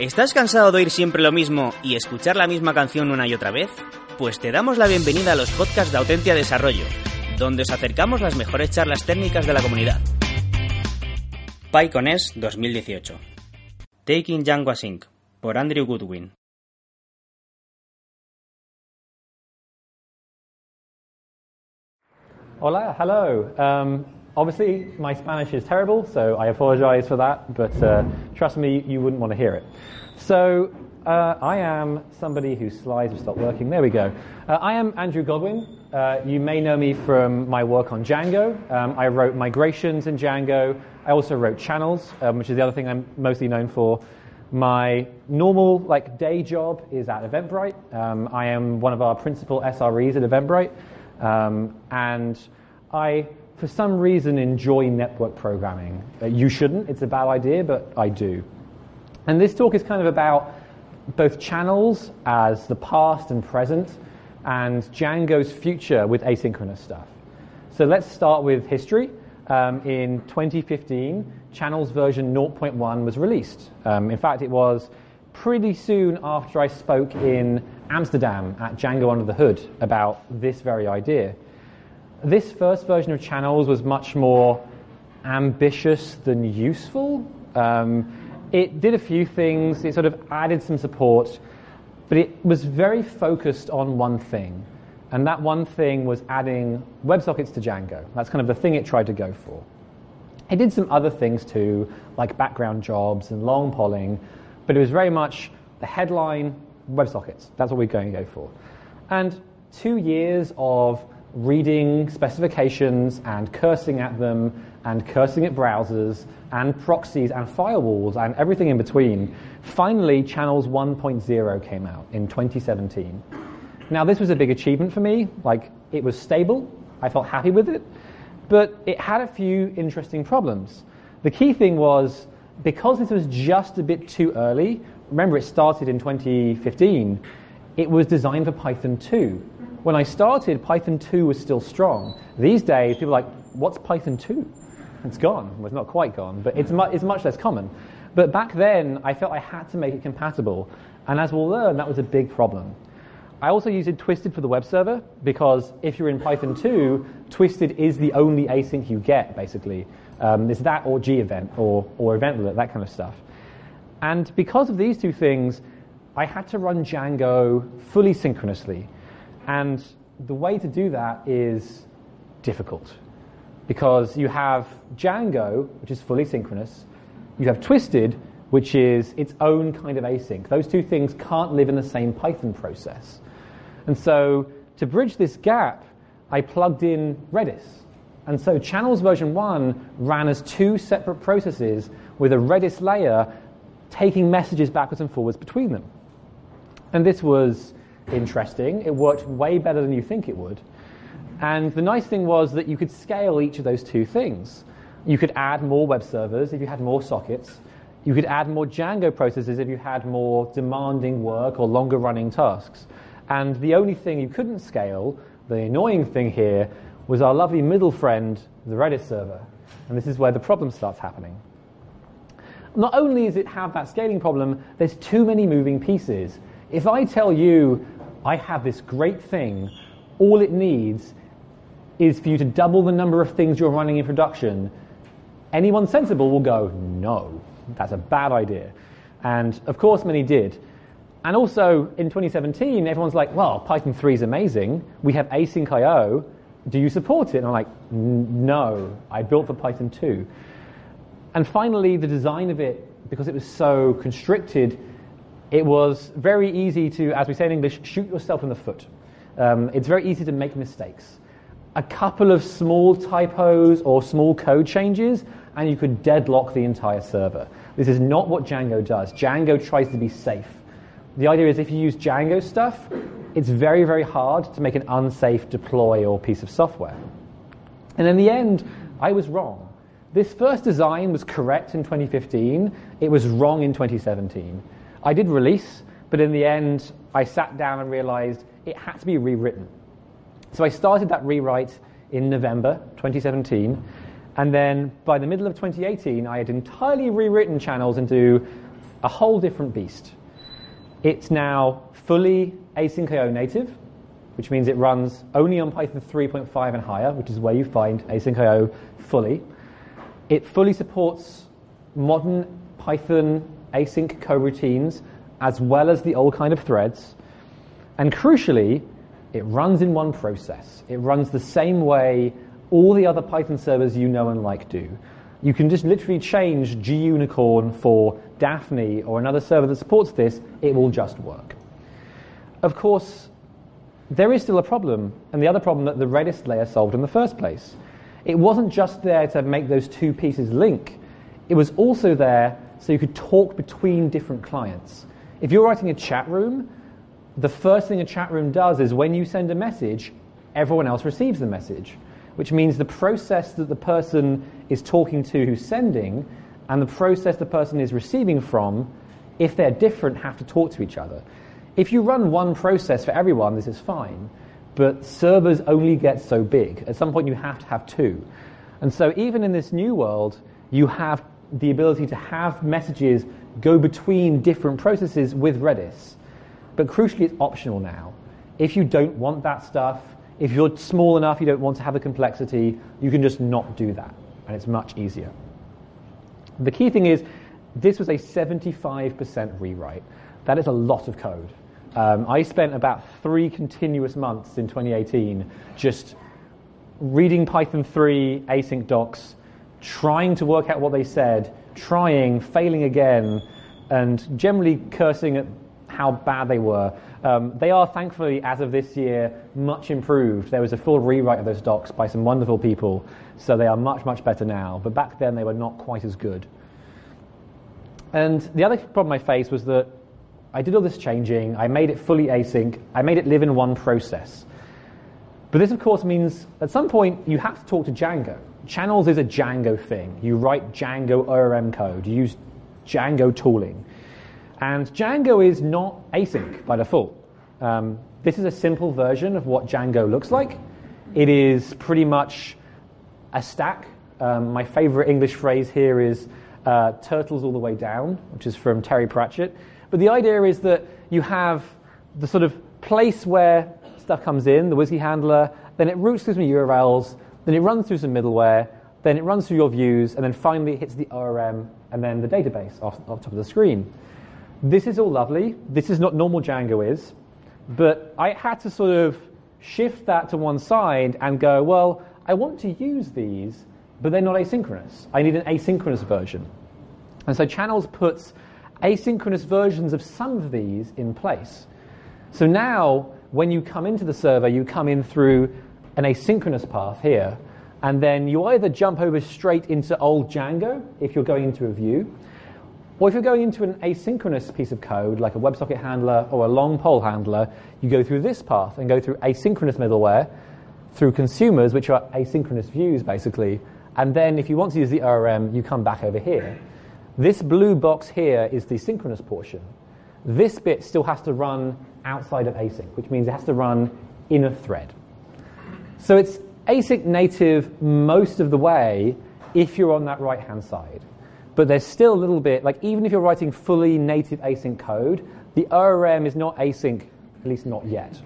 ¿Estás cansado de oír siempre lo mismo y escuchar la misma canción una y otra vez? Pues te damos la bienvenida a los podcasts de Autentia Desarrollo, donde os acercamos las mejores charlas técnicas de la comunidad. PyConS 2018 Taking Django Async por Andrew Goodwin Hola, hello. Um, obviously, my Spanish is terrible, so I apologize for that, but uh, trust me, you wouldn't want to hear it. So, uh, I am somebody whose slides have stopped working. There we go. Uh, I am Andrew Godwin. Uh, you may know me from my work on Django. Um, I wrote migrations in Django. I also wrote channels, um, which is the other thing I'm mostly known for. My normal like day job is at Eventbrite. Um, I am one of our principal SREs at Eventbrite. Um, and I, for some reason, enjoy network programming. Uh, you shouldn't, it's a bad idea, but I do. And this talk is kind of about both channels as the past and present, and Django's future with asynchronous stuff. So let's start with history. Um, in 2015, Channels version 0.1 was released. Um, in fact, it was pretty soon after I spoke in Amsterdam at Django Under the Hood about this very idea. This first version of Channels was much more ambitious than useful. Um, it did a few things, it sort of added some support, but it was very focused on one thing. And that one thing was adding WebSockets to Django. That's kind of the thing it tried to go for. It did some other things too, like background jobs and long polling, but it was very much the headline WebSockets. That's what we're going to go for. And two years of reading specifications and cursing at them and cursing at browsers and proxies and firewalls and everything in between, finally Channels 1.0 came out in 2017. Now, this was a big achievement for me. Like, it was stable. I felt happy with it. But it had a few interesting problems. The key thing was because this was just a bit too early, remember it started in 2015, it was designed for Python 2. When I started, Python 2 was still strong. These days, people are like, what's Python 2? It's gone. Well, it's not quite gone, but it's, mu- it's much less common. But back then, I felt I had to make it compatible. And as we'll learn, that was a big problem. I also used Twisted for the web server because if you're in Python 2, Twisted is the only async you get, basically. Um, it's that or gevent or, or eventlet, that kind of stuff. And because of these two things, I had to run Django fully synchronously. And the way to do that is difficult because you have Django, which is fully synchronous, you have Twisted, which is its own kind of async. Those two things can't live in the same Python process. And so to bridge this gap, I plugged in Redis. And so Channels version 1 ran as two separate processes with a Redis layer taking messages backwards and forwards between them. And this was interesting. It worked way better than you think it would. And the nice thing was that you could scale each of those two things. You could add more web servers if you had more sockets. You could add more Django processes if you had more demanding work or longer running tasks. And the only thing you couldn't scale, the annoying thing here, was our lovely middle friend, the Redis server. And this is where the problem starts happening. Not only does it have that scaling problem, there's too many moving pieces. If I tell you I have this great thing, all it needs is for you to double the number of things you're running in production, anyone sensible will go, no, that's a bad idea. And of course, many did. And also in 2017, everyone's like, well, Python 3 is amazing. We have asyncio. Do you support it? And I'm like, no, I built for Python 2. And finally, the design of it, because it was so constricted, it was very easy to, as we say in English, shoot yourself in the foot. Um, it's very easy to make mistakes. A couple of small typos or small code changes, and you could deadlock the entire server. This is not what Django does. Django tries to be safe. The idea is if you use Django stuff, it's very, very hard to make an unsafe deploy or piece of software. And in the end, I was wrong. This first design was correct in 2015. It was wrong in 2017. I did release, but in the end, I sat down and realized it had to be rewritten. So I started that rewrite in November 2017. And then by the middle of 2018, I had entirely rewritten channels into a whole different beast. It's now fully asyncio native, which means it runs only on Python 3.5 and higher, which is where you find asyncio fully. It fully supports modern Python async coroutines as well as the old kind of threads. And crucially, it runs in one process. It runs the same way all the other Python servers you know and like do. You can just literally change gunicorn for Daphne or another server that supports this, it will just work. Of course, there is still a problem, and the other problem that the Redis layer solved in the first place. It wasn't just there to make those two pieces link, it was also there so you could talk between different clients. If you're writing a chat room, the first thing a chat room does is when you send a message, everyone else receives the message, which means the process that the person is talking to who's sending and the process the person is receiving from, if they're different, have to talk to each other. If you run one process for everyone, this is fine, but servers only get so big. At some point, you have to have two. And so, even in this new world, you have the ability to have messages go between different processes with Redis. But crucially, it's optional now. If you don't want that stuff, if you're small enough, you don't want to have the complexity, you can just not do that. And it's much easier. The key thing is, this was a 75% rewrite. That is a lot of code. Um, I spent about three continuous months in 2018 just reading Python 3 async docs, trying to work out what they said, trying, failing again, and generally cursing at how bad they were. Um, they are thankfully, as of this year, much improved. There was a full rewrite of those docs by some wonderful people, so they are much, much better now. But back then, they were not quite as good. And the other problem I faced was that I did all this changing, I made it fully async, I made it live in one process. But this, of course, means at some point you have to talk to Django. Channels is a Django thing. You write Django ORM code, you use Django tooling. And Django is not async by default. Um, this is a simple version of what Django looks like. It is pretty much a stack. Um, my favorite English phrase here is uh, turtles all the way down, which is from Terry Pratchett. But the idea is that you have the sort of place where stuff comes in, the WSGI handler, then it routes through some URLs, then it runs through some middleware, then it runs through your views, and then finally it hits the ORM and then the database off, off top of the screen. This is all lovely. This is not normal Django is, but I had to sort of shift that to one side and go, well, I want to use these, but they're not asynchronous. I need an asynchronous version. And so Channels puts asynchronous versions of some of these in place. So now, when you come into the server, you come in through an asynchronous path here, and then you either jump over straight into old Django if you're going into a view, or if you're going into an asynchronous piece of code, like a WebSocket handler or a long poll handler, you go through this path and go through asynchronous middleware, through consumers, which are asynchronous views, basically. And then if you want to use the ORM, you come back over here. This blue box here is the synchronous portion. This bit still has to run outside of async, which means it has to run in a thread. So it's async native most of the way if you're on that right hand side. But there's still a little bit, like even if you're writing fully native async code, the ORM is not async, at least not yet.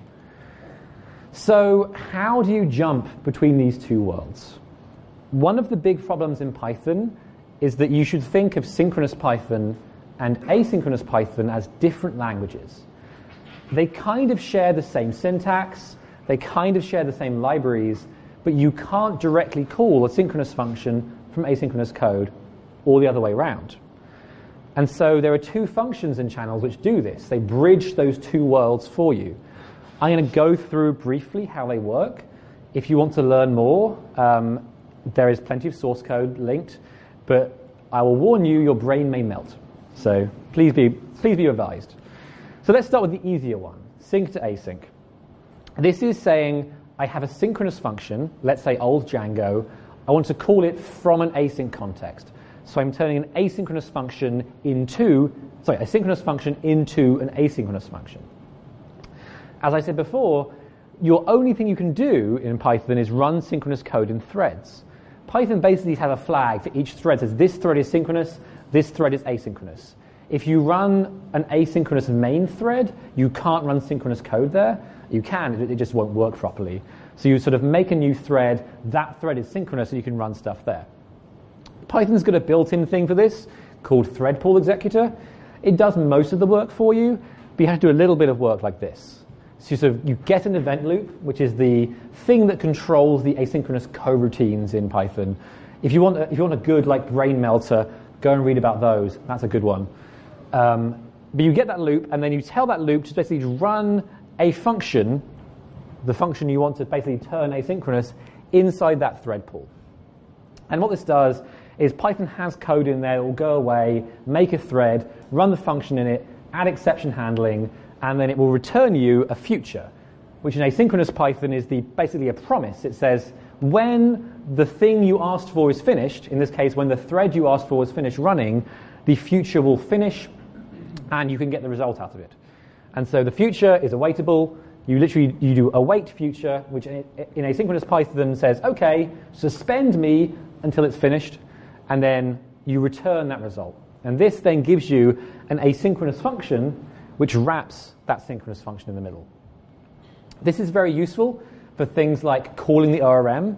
So, how do you jump between these two worlds? One of the big problems in Python is that you should think of synchronous Python and asynchronous Python as different languages. They kind of share the same syntax, they kind of share the same libraries, but you can't directly call a synchronous function from asynchronous code or the other way around. And so there are two functions in channels which do this. They bridge those two worlds for you. I'm going to go through briefly how they work. If you want to learn more, um, there is plenty of source code linked, but I will warn you, your brain may melt. So please be, please be advised. So let's start with the easier one, sync to async. This is saying I have a synchronous function, let's say old Django. I want to call it from an async context. So I'm turning an asynchronous function into, sorry, a synchronous function into an asynchronous function. As I said before, your only thing you can do in Python is run synchronous code in threads. Python basically has a flag for each thread that says this thread is synchronous, this thread is asynchronous. If you run an asynchronous main thread, you can't run synchronous code there. You can, it, just won't work properly. So you sort of make a new thread, that thread is synchronous, so you can run stuff there. Python's got a built-in thing for this called thread pool executor. It does most of the work for you, but you have to do a little bit of work like this. So you, sort of, you get an event loop, which is the thing that controls the asynchronous coroutines in Python. If you want, a, if you want a good like brain melter, go and read about those. That's a good one. Um, but you get that loop, and then you tell that loop to basically run a function, the function you want to basically turn asynchronous, inside that thread pool. And what this does is Python has code in there that will go away, make a thread, run the function in it, add exception handling, and then it will return you a future, which in asynchronous Python is the, basically a promise. It says, when the thing you asked for is finished, in this case, when the thread you asked for is finished running, the future will finish and you can get the result out of it. And so the future is awaitable. You literally you do await future, which in, asynchronous Python says, okay, suspend me until it's finished, and then you return that result. And this then gives you an asynchronous function which wraps that synchronous function in the middle. This is very useful for things like calling the ORM.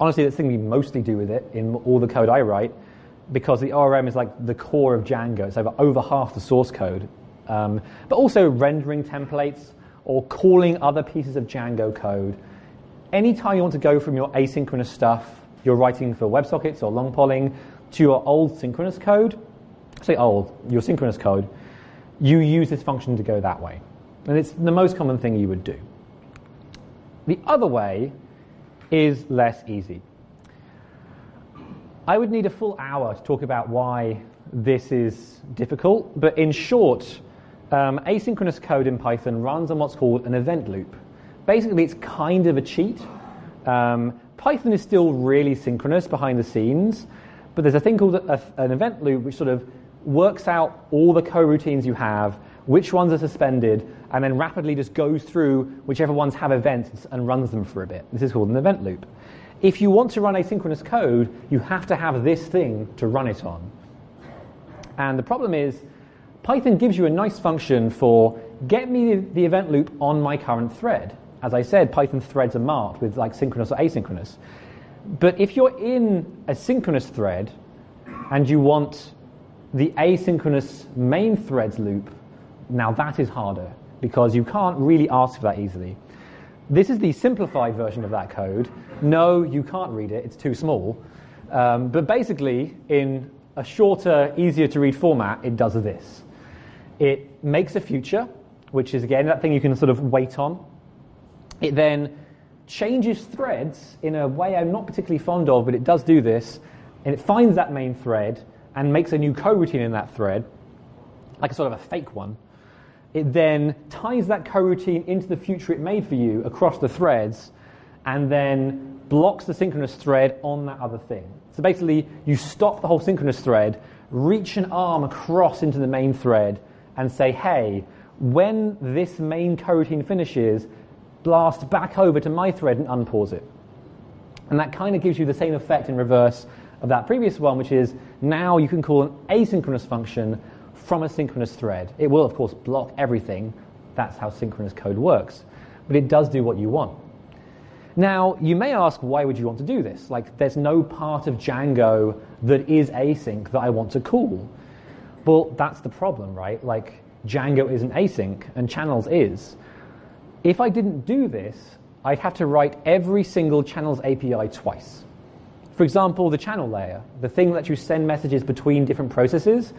Honestly, that's the thing we mostly do with it in all the code I write, because the ORM is like the core of Django. It's over, over half the source code. Um, but also rendering templates or calling other pieces of Django code. Anytime you want to go from your asynchronous stuff you're writing for WebSockets or long polling to your old synchronous code, say old, your synchronous code, you use this function to go that way. And it's the most common thing you would do. The other way is less easy. I would need a full hour to talk about why this is difficult, but in short, um, asynchronous code in Python runs on what's called an event loop. Basically, it's kind of a cheat. Um, Python is still really synchronous behind the scenes, but there's a thing called a, an event loop which sort of works out all the coroutines you have, which ones are suspended, and then rapidly just goes through whichever ones have events and runs them for a bit. This is called an event loop. If you want to run asynchronous code, you have to have this thing to run it on. And the problem is, Python gives you a nice function for get me the event loop on my current thread. As I said, Python threads are marked with like synchronous or asynchronous. But if you're in a synchronous thread and you want the asynchronous main threads loop, now that is harder because you can't really ask for that easily. This is the simplified version of that code. No, you can't read it, it's too small. Um, but basically, in a shorter, easier to read format, it does this. It makes a future, which is again that thing you can sort of wait on. It then changes threads in a way I'm not particularly fond of, but it does do this. And it finds that main thread and makes a new coroutine in that thread, like a sort of a fake one. It then ties that coroutine into the future it made for you across the threads and then blocks the synchronous thread on that other thing. So basically, you stop the whole synchronous thread, reach an arm across into the main thread, and say, hey, when this main coroutine finishes, blast back over to my thread and unpause it. And that kind of gives you the same effect in reverse of that previous one, which is now you can call an asynchronous function from a synchronous thread. It will, of course, block everything. That's how synchronous code works. But it does do what you want. Now, you may ask, why would you want to do this? Like, there's no part of Django that is async that I want to call. Well, that's the problem, right? Like, Django isn't async, and channels is. If I didn't do this, I'd have to write every single channels API twice. For example, the channel layer, the thing that you send messages between different processes,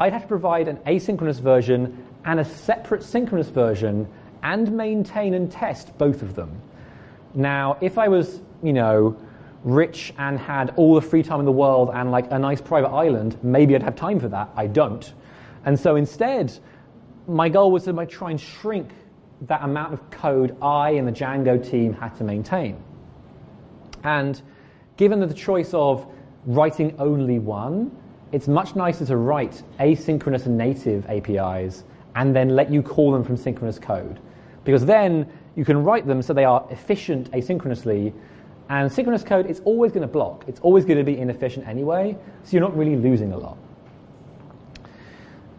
I'd have to provide an asynchronous version and a separate synchronous version and maintain and test both of them. Now, if I was, you know, rich and had all the free time in the world and like a nice private island, maybe I'd have time for that. I don't. And so instead, my goal was to try and shrink that amount of code I and the Django team had to maintain. And given the choice of writing only one, it's much nicer to write asynchronous and native APIs and then let you call them from synchronous code. Because then you can write them so they are efficient asynchronously. And synchronous code, it's always going to block. It's always going to be inefficient anyway, so you're not really losing a lot.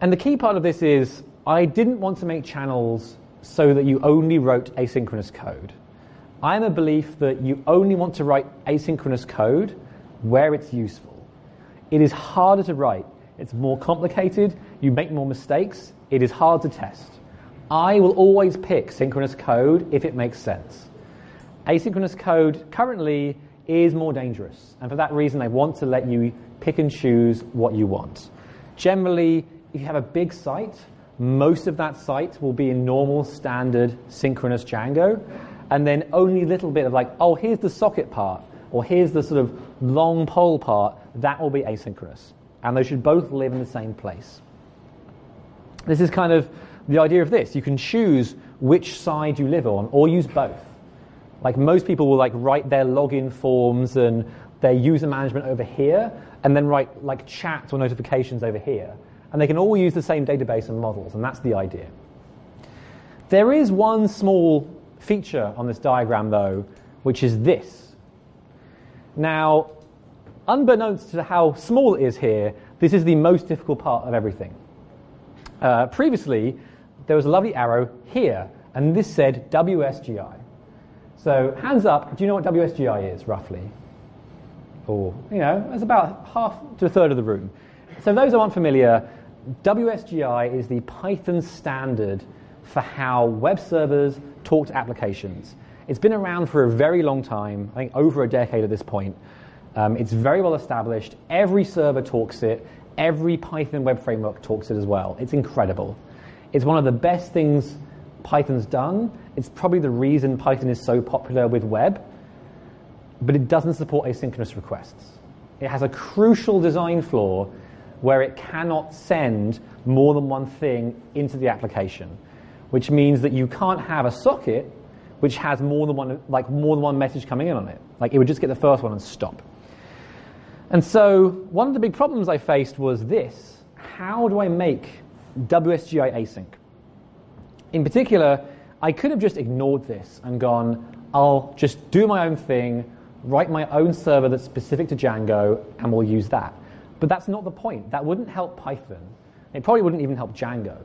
And the key part of this is I didn't want to make channels so that you only wrote asynchronous code. I'm a belief that you only want to write asynchronous code where it's useful. It is harder to write, it's more complicated, you make more mistakes, it is hard to test. I will always pick synchronous code if it makes sense. Asynchronous code currently is more dangerous, and for that reason, they want to let you pick and choose what you want. Generally, if you have a big site, most of that site will be in normal, standard, synchronous Django, and then only a little bit of like, oh, here's the socket part, or here's the sort of long poll part, that will be asynchronous. And they should both live in the same place. This is kind of the idea of this. You can choose which side you live on, or use both. Like most people will like write their login forms and their user management over here, and then write like chat or notifications over here. And they can all use the same database and models, and that's the idea. There is one small feature on this diagram, though, which is this. Now, unbeknownst to how small it is here, this is the most difficult part of everything. Uh, previously, there was a lovely arrow here, and this said WSGI. So, hands up, do you know what WSGI is, roughly? Or, you know, it's about half to a third of the room. So, those who aren't familiar, WSGI is the Python standard for how web servers talk to applications. It's been around for a very long time, I think over a decade at this point. Um, it's very well established. Every server talks it. Every Python web framework talks it as well. It's incredible. It's one of the best things Python's done. It's probably the reason Python is so popular with web, but it doesn't support asynchronous requests. It has a crucial design flaw where it cannot send more than one thing into the application, which means that you can't have a socket which has more than one, like more than one message coming in on it. Like it would just get the first one and stop. And so one of the big problems I faced was this: how do I make WSGI async? In particular, I could have just ignored this and gone, I'll just do my own thing, write my own server that's specific to Django, and we'll use that. But that's not the point. That wouldn't help Python. It probably wouldn't even help Django.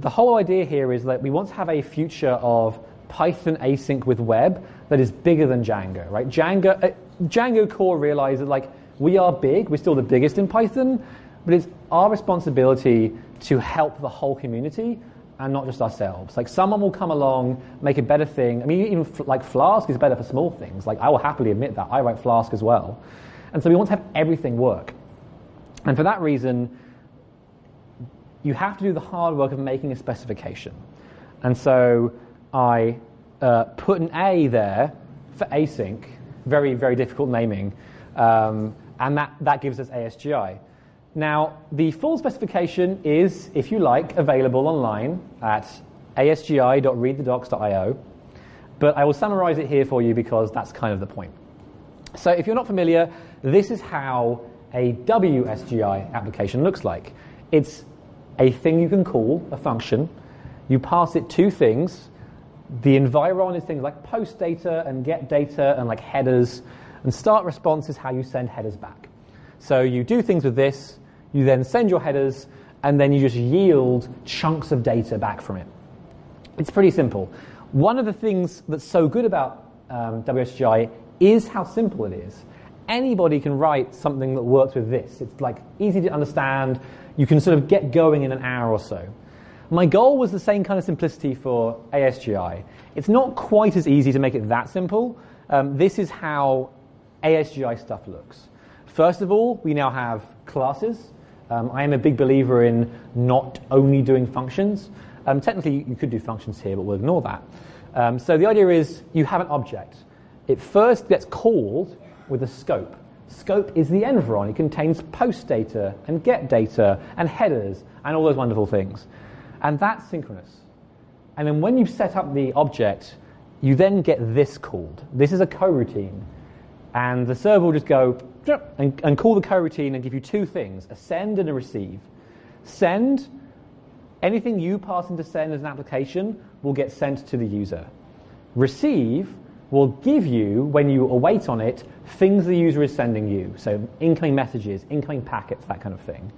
The whole idea here is that we want to have a future of Python async with web that is bigger than Django, right? Django, uh, Django core realizes like we are big, we're still the biggest in Python, but it's our responsibility to help the whole community and not just ourselves. Like someone will come along, make a better thing. I mean, even like Flask is better for small things. Like I will happily admit that. I write Flask as well. And so we want to have everything work. And for that reason, you have to do the hard work of making a specification. And so I uh, put an A there for async, very, very difficult naming, um, and that, that gives us ASGI. Now, the full specification is, if you like, available online at asgi.readthedocs.io, but I will summarize it here for you because that's kind of the point. So, if you're not familiar, this is how a WSGI application looks like. It's a thing you can call a function. You pass it two things. The environ is things like post data and get data and like headers. And start response is how you send headers back. So you do things with this, you then send your headers, and then you just yield chunks of data back from it. It's pretty simple. One of the things that's so good about um, WSGI is how simple it is anybody can write something that works with this. It's like easy to understand. You can sort of get going in an hour or so. My goal was the same kind of simplicity for ASGI. It's not quite as easy to make it that simple. Um, this is how ASGI stuff looks. First of all, we now have classes. Um, I am a big believer in not only doing functions. Um, technically, you could do functions here, but we'll ignore that. Um, so the idea is you have an object. It first gets called with a scope. Scope is the environ. It contains post data and get data and headers and all those wonderful things. And that's synchronous. And then when you've set up the object, you then get this called. This is a coroutine. And the server will just go and, and call the coroutine and give you two things a send and a receive. Send, anything you pass into send as an application will get sent to the user. Receive will give you, when you await on it, things the user is sending you. So incoming messages, incoming packets, that kind of thing.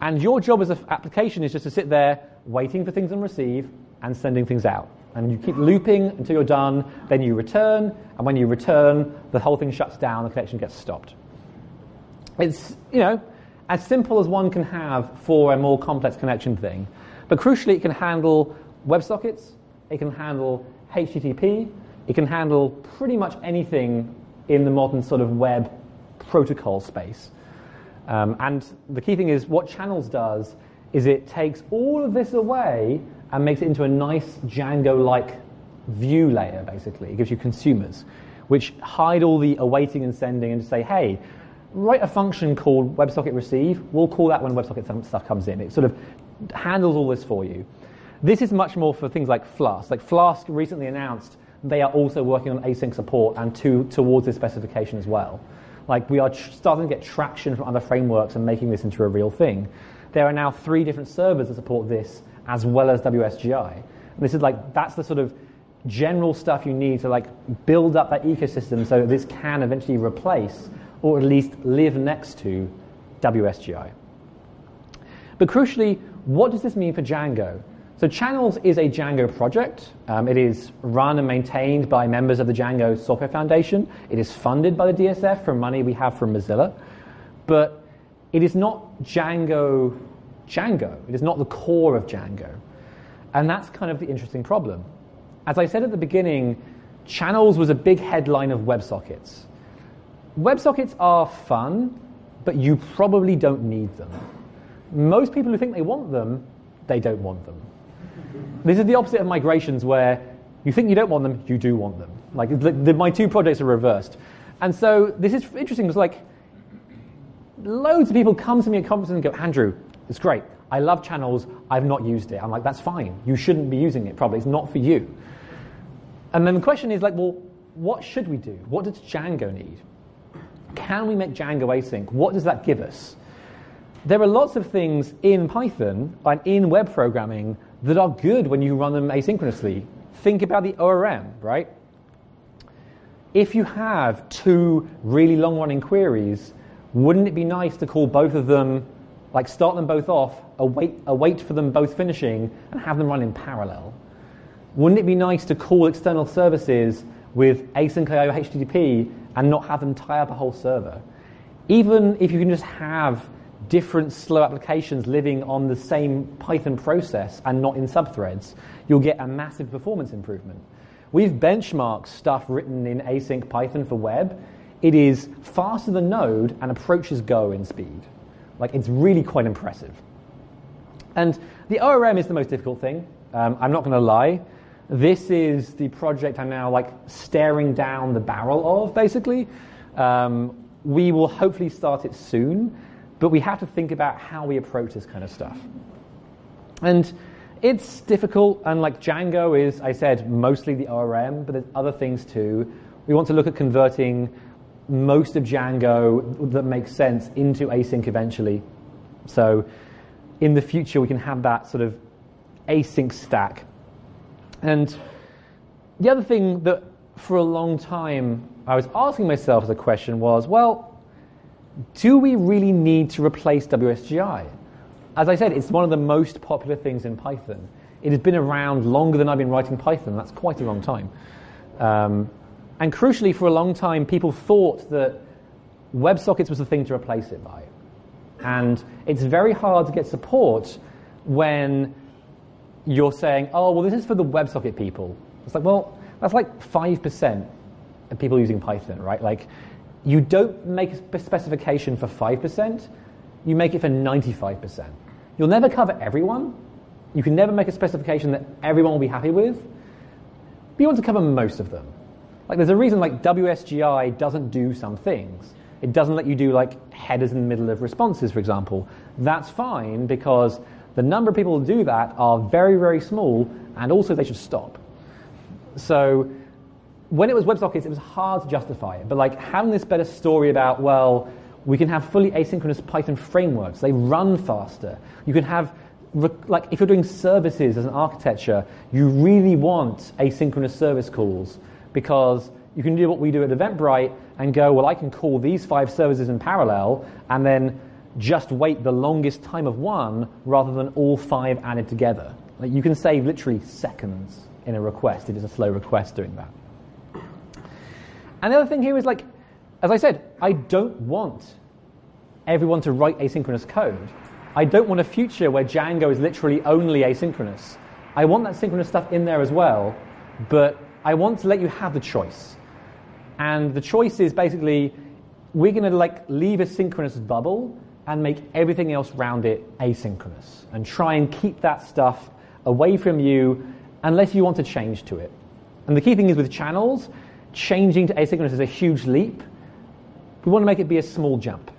And your job as an application is just to sit there waiting for things on receive and sending things out. And you keep looping until you're done, then you return, and when you return, the whole thing shuts down, the connection gets stopped. It's, you know, as simple as one can have for a more complex connection thing. But crucially, it can handle WebSockets, it can handle HTTP, it can handle pretty much anything in the modern sort of web protocol space. Um, and the key thing is what channels does is it takes all of this away and makes it into a nice Django-like view layer, basically. It gives you consumers, which hide all the awaiting and sending and just say, hey, write a function called WebSocket receive. We'll call that when WebSocket stuff comes in. It sort of handles all this for you. This is much more for things like Flask. Like Flask recently announced they are also working on async support and to, towards this specification as well. Like we are starting to get traction from other frameworks and making this into a real thing. There are now three different servers that support this as well as WSGI. And this is like that's the sort of general stuff you need to like build up that ecosystem so that this can eventually replace or at least live next to WSGI. But crucially, what does this mean for Django? So Channels is a Django project. Um, it is run and maintained by members of the Django Software Foundation. It is funded by the DSF from money we have from Mozilla. But it is not Django Django. It is not the core of Django. And that's kind of the interesting problem. As I said at the beginning, Channels was a big headline of WebSockets. WebSockets are fun, but you probably don't need them. Most people who think they want them, they don't want them. This is the opposite of migrations where you think you don't want them, you do want them. Like the, the, my two projects are reversed. And so this is interesting because like loads of people come to me at conferences and go, Andrew, it's great. I love channels. I've not used it. I'm like, that's fine. You shouldn't be using it probably. It's not for you. And then the question is like, well, what should we do? What does Django need? Can we make Django async? What does that give us? There are lots of things in Python and in web programming that are good when you run them asynchronously. Think about the ORM, right? If you have two really long running queries, wouldn't it be nice to call both of them, like start them both off, await, await for them both finishing, and have them run in parallel? Wouldn't it be nice to call external services with async IO HTTP and not have them tie up a whole server? Even if you can just have different slow applications living on the same Python process and not in subthreads, you'll get a massive performance improvement. We've benchmarked stuff written in async Python for web. It is faster than Node and approaches Go in speed. Like, it's really quite impressive. And the ORM is the most difficult thing. Um, I'm not going to lie. This is the project I'm now like staring down the barrel of, basically. Um, we will hopefully start it soon. But we have to think about how we approach this kind of stuff. And it's difficult, and like Django is, I said, mostly the ORM, but there's other things too. We want to look at converting most of Django that makes sense into async eventually. So in the future, we can have that sort of async stack. And the other thing that for a long time I was asking myself as a question was, well, do we really need to replace WSGI? As I said, it's one of the most popular things in Python. It has been around longer than I've been writing Python. That's quite a long time. Um, and crucially, for a long time, people thought that WebSockets was the thing to replace it by. And it's very hard to get support when you're saying, oh, well, this is for the WebSocket people. It's like, well, that's like 5% of people using Python, right? Like, you don't make a specification for 5%, you make it for 95%. You'll never cover everyone. You can never make a specification that everyone will be happy with. But you want to cover most of them. Like there's a reason like WSGI doesn't do some things. It doesn't let you do like headers in the middle of responses, for example. That's fine because the number of people who do that are very, very small and also they should stop. So when it was WebSockets, it was hard to justify it. But like having this better story about, well, we can have fully asynchronous Python frameworks. They run faster. You can have, like, if you're doing services as an architecture, you really want asynchronous service calls because you can do what we do at Eventbrite and go, well, I can call these five services in parallel, and then just wait the longest time of one rather than all five added together. Like you can save literally seconds in a request if it's a slow request doing that. And the other thing here is like, as I said, I don't want everyone to write asynchronous code. I don't want a future where Django is literally only asynchronous. I want that synchronous stuff in there as well, but I want to let you have the choice. And the choice is basically we're going to like leave a synchronous bubble and make everything else around it asynchronous and try and keep that stuff away from you unless you want to change to it. And the key thing is with channels, changing to asynchronous is a huge leap. We want to make it be a small jump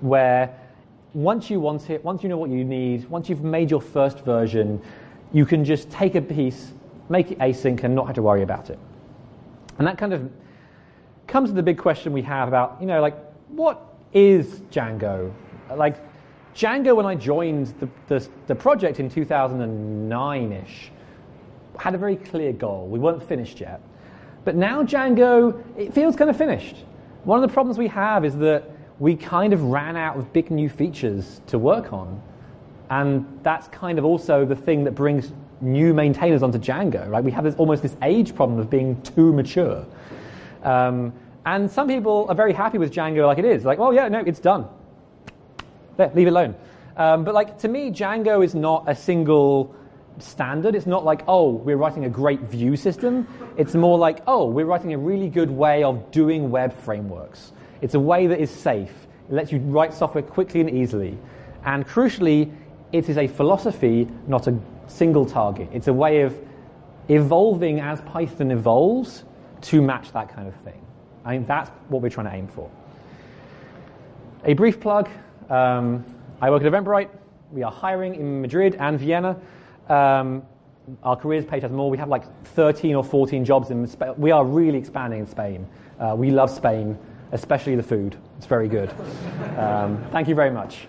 where once you want it, once you know what you need, once you've made your first version, you can just take a piece, make it async, and not have to worry about it. And that kind of comes to the big question we have about, you know, like, what is Django? Like, Django, when I joined the, the, the project in 2009 ish, had a very clear goal. We weren't finished yet. But now Django, it feels kind of finished. One of the problems we have is that we kind of ran out of big new features to work on. And that's kind of also the thing that brings new maintainers onto Django, right? We have this, almost this age problem of being too mature. Um, and some people are very happy with Django like it is. Like, oh yeah, no, it's done. There, leave it alone. Um, but like to me, Django is not a single standard. It's not like, oh, we're writing a great view system. It's more like, oh, we're writing a really good way of doing web frameworks. It's a way that is safe. It lets you write software quickly and easily. And crucially, it is a philosophy, not a single target. It's a way of evolving as Python evolves to match that kind of thing. I mean, that's what we're trying to aim for. A brief plug um, I work at Eventbrite. We are hiring in Madrid and Vienna. Um, our careers page has more. We have like 13 or 14 jobs in Spain. We are really expanding in Spain. Uh, we love Spain especially the food. It's very good. Um, thank you very much.